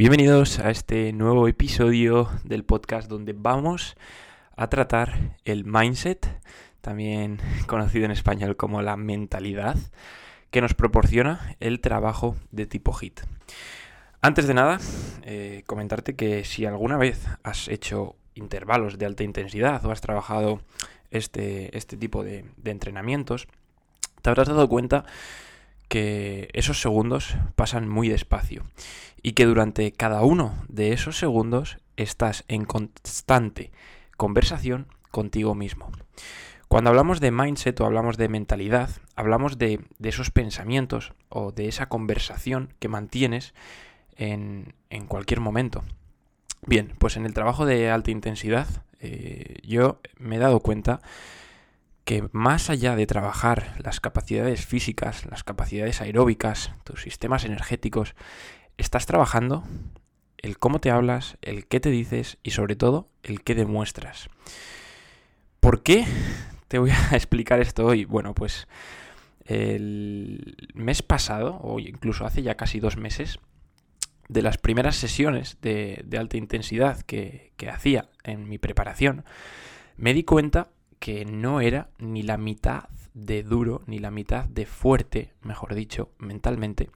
Bienvenidos a este nuevo episodio del podcast donde vamos a tratar el mindset, también conocido en español como la mentalidad, que nos proporciona el trabajo de tipo HIT. Antes de nada, eh, comentarte que si alguna vez has hecho intervalos de alta intensidad o has trabajado este, este tipo de, de entrenamientos, te habrás dado cuenta que esos segundos pasan muy despacio y que durante cada uno de esos segundos estás en constante conversación contigo mismo. Cuando hablamos de mindset o hablamos de mentalidad, hablamos de, esos pensamientos o de esa conversación que mantienes en, cualquier momento. Bien, pues en el trabajo de alta intensidad eh, yo me he dado cuenta que más allá de trabajar las capacidades físicas, las capacidades aeróbicas, tus sistemas energéticos, estás trabajando el cómo te hablas, el qué te dices y sobre todo el qué demuestras. ¿Por qué te voy a explicar esto hoy? Bueno, pues el mes pasado, o incluso hace ya casi dos meses, de las primeras sesiones de, alta intensidad que, hacía en mi preparación, me di cuenta que no era ni la mitad de duro, ni la mitad de fuerte, mejor dicho, mentalmente,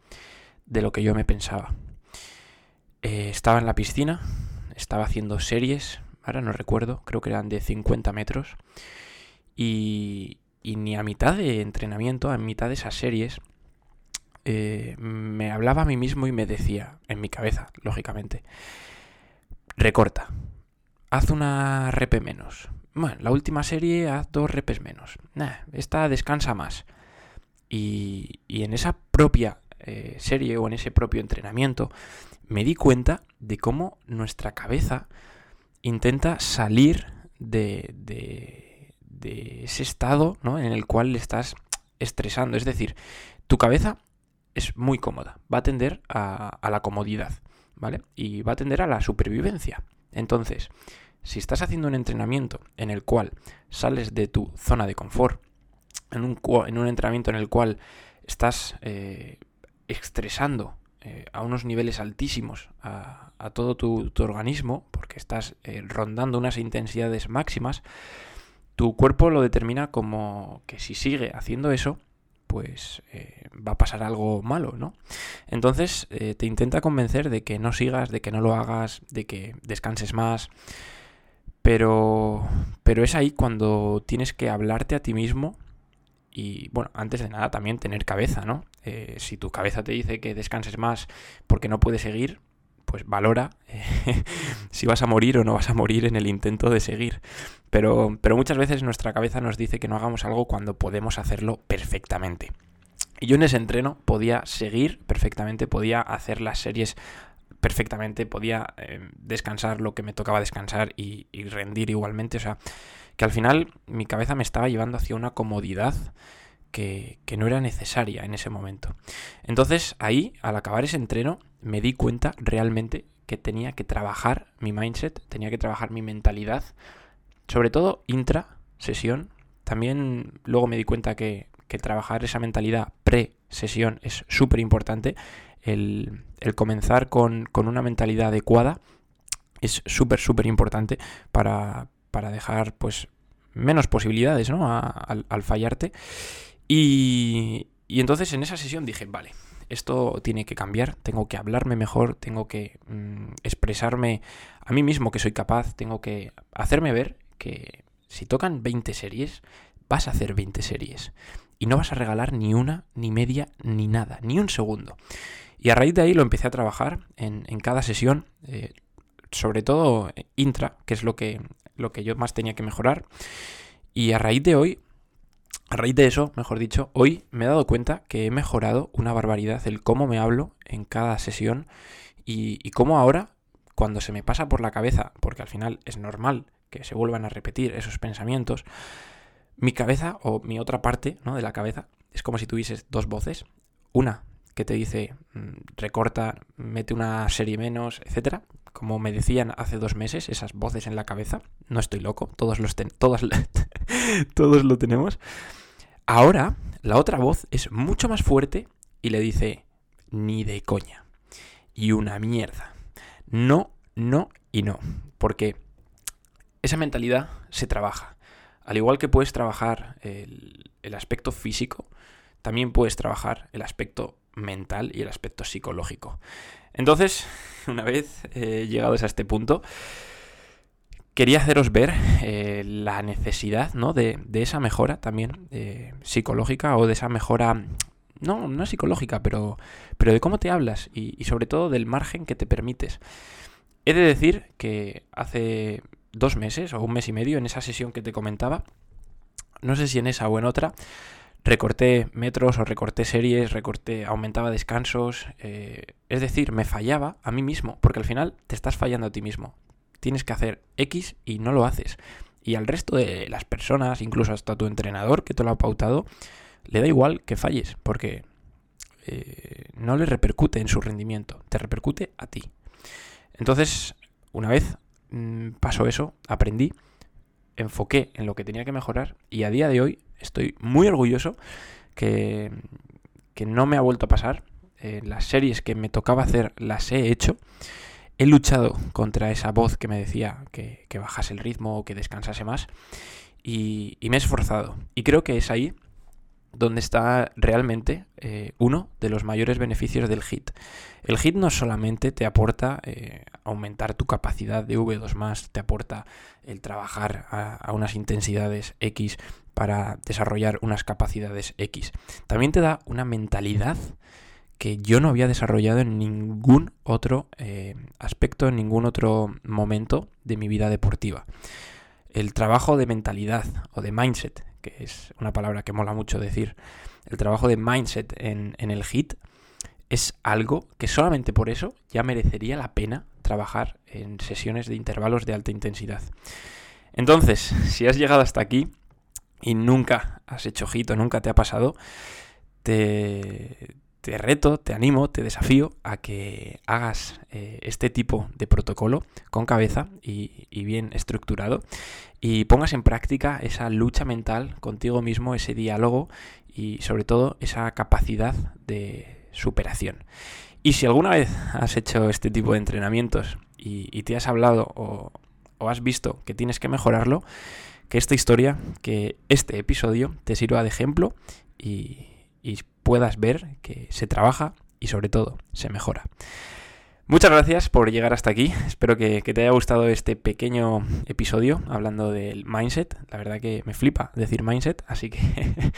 de lo que yo me pensaba. Eh, estaba en la piscina, estaba haciendo series, ahora no recuerdo, creo que eran de 50 metros, y, y ni a mitad de entrenamiento, a mitad de esas series, eh, me hablaba a mí mismo y me decía, en mi cabeza, lógicamente, recorta, haz una repe menos, bueno, la última serie haz dos repes menos. esta descansa más. Y, en esa propia eh, serie o en ese propio entrenamiento me di cuenta de cómo nuestra cabeza intenta salir de, de, ese estado ¿no? en el cual le estás estresando. Es decir, tu cabeza es muy cómoda, va a tender a, a la comodidad, ¿vale? Y va a tender a la supervivencia. Entonces, si estás haciendo un entrenamiento en el cual sales de tu zona de confort, en un, en un entrenamiento en el cual estás eh, estresando eh, a unos niveles altísimos a, todo tu, organismo, porque estás eh, rondando unas intensidades máximas, tu cuerpo lo determina como que si sigue haciendo eso, pues va a pasar algo malo, ¿no? Entonces te intenta convencer de que no sigas, de que no lo hagas, de que descanses más, pero, pero es ahí cuando tienes que hablarte a ti mismo y, bueno, antes de nada también tener cabeza, ¿no? Eh, si tu cabeza te dice que descanses más porque no puedes seguir, pues valora si vas a morir o no vas a morir en el intento de seguir. Pero, pero muchas veces nuestra cabeza nos dice que no hagamos algo cuando podemos hacerlo perfectamente. Y yo en ese entreno podía seguir perfectamente, podía hacer las series perfectamente, podía eh, descansar lo que me tocaba descansar y, rendir igualmente. O sea, que al final mi cabeza me estaba llevando hacia una comodidad que, no era necesaria en ese momento. Entonces ahí, al acabar ese entreno, me di cuenta realmente que tenía que trabajar mi mindset, tenía que trabajar mi mentalidad, sobre todo intra sesión. También luego me di cuenta que, que trabajar esa mentalidad pre-sesión es súper importante el, comenzar con, una mentalidad adecuada es súper, súper importante para, dejar pues menos posibilidades ¿no? al, fallarte. Y, y, entonces en esa sesión dije, vale, esto tiene que cambiar, tengo que hablarme mejor, tengo que mm, expresarme a mí mismo que soy capaz, tengo que hacerme ver que si tocan 20 series, vas a hacer 20 series. Y no vas a regalar ni una, ni media, ni nada, ni un segundo. Y a raíz de ahí lo empecé a trabajar en, cada sesión, eh, sobre todo intra, que es lo que, lo que yo más tenía que mejorar. Y a raíz de hoy, a raíz de eso, mejor dicho, hoy me he dado cuenta que he mejorado una barbaridad el cómo me hablo en cada sesión y, y cómo ahora, cuando se me pasa por la cabeza, porque al final es normal que se vuelvan a repetir esos pensamientos, mi cabeza o mi otra parte ¿no? de la cabeza es como si tuvieses dos voces. Una que te dice mm, recorta, mete una serie menos, etcétera. Como me decían hace dos meses, esas voces en la cabeza. No estoy loco, todos los todos, todos lo tenemos. Ahora, la otra voz es mucho más fuerte y le dice ni de coña. Y una mierda. No, no y no. Porque esa mentalidad se trabaja. Al igual que puedes trabajar el, aspecto físico, también puedes trabajar el aspecto mental y el aspecto psicológico. Entonces, una vez eh, llegados a este punto, quería haceros ver eh, la necesidad ¿no? de, esa mejora también eh, psicológica o de esa mejora, no, no psicológica, pero, pero de cómo te hablas y, y sobre todo del margen que te permites. He de decir que hace dos meses o un mes y medio, en esa sesión que te comentaba, no sé si en esa o en otra, recorté metros o recorté series, recorté, aumentaba descansos, eh, es decir, me fallaba a mí mismo, porque al final te estás fallando a ti mismo. Tienes que hacer X y no lo haces. Y al resto de las personas, incluso hasta tu entrenador que te lo ha pautado, le da igual que falles, porque eh, no le repercute en su rendimiento, te repercute a ti. Entonces, una vez mm, pasó eso, aprendí, enfoqué en lo que tenía que mejorar y a día de hoy estoy muy orgulloso que, no me ha vuelto a pasar. Eh, las series que me tocaba hacer las he hecho. He luchado contra esa voz que me decía que, bajase el ritmo o que descansase más. Y, y, me he esforzado. Y creo que es ahí donde está realmente eh, uno de los mayores beneficios del HIT. El HIT no solamente te aporta eh, aumentar tu capacidad de V2, te aporta el trabajar a, unas intensidades X para desarrollar unas capacidades X. También te da una mentalidad que yo no había desarrollado en ningún otro eh, aspecto, en ningún otro momento de mi vida deportiva. El trabajo de mentalidad o de mindset que es una palabra que mola mucho decir, el trabajo de mindset en, el HIT, es algo que solamente por eso ya merecería la pena trabajar en sesiones de intervalos de alta intensidad. Entonces, si has llegado hasta aquí y nunca has hecho HIT o nunca te ha pasado, te, te reto, te animo, te desafío a que hagas eh, este tipo de protocolo con cabeza y, bien estructurado y pongas en práctica esa lucha mental contigo mismo, ese diálogo y sobre todo esa capacidad de superación. Y si alguna vez has hecho este tipo de entrenamientos y, te has hablado o, has visto que tienes que mejorarlo, que esta historia, que este episodio te sirva de ejemplo y puedas ver que se trabaja y sobre todo se mejora. Muchas gracias por llegar hasta aquí. Espero que, te haya gustado este pequeño episodio hablando del mindset. La verdad que me flipa decir mindset, así que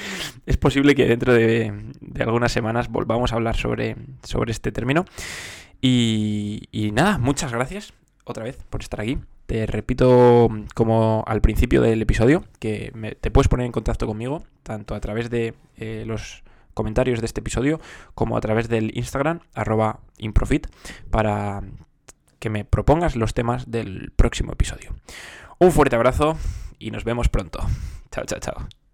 es posible que dentro de, algunas semanas volvamos a hablar sobre, sobre este término. Y, nada, muchas gracias otra vez por estar aquí. Te repito, como al principio del episodio, que te puedes poner en contacto conmigo, tanto a través de eh, los comentarios de este episodio como a través del Instagram arroba improfit para que me propongas los temas del próximo episodio. Un fuerte abrazo y nos vemos pronto. Chao, chao, chao.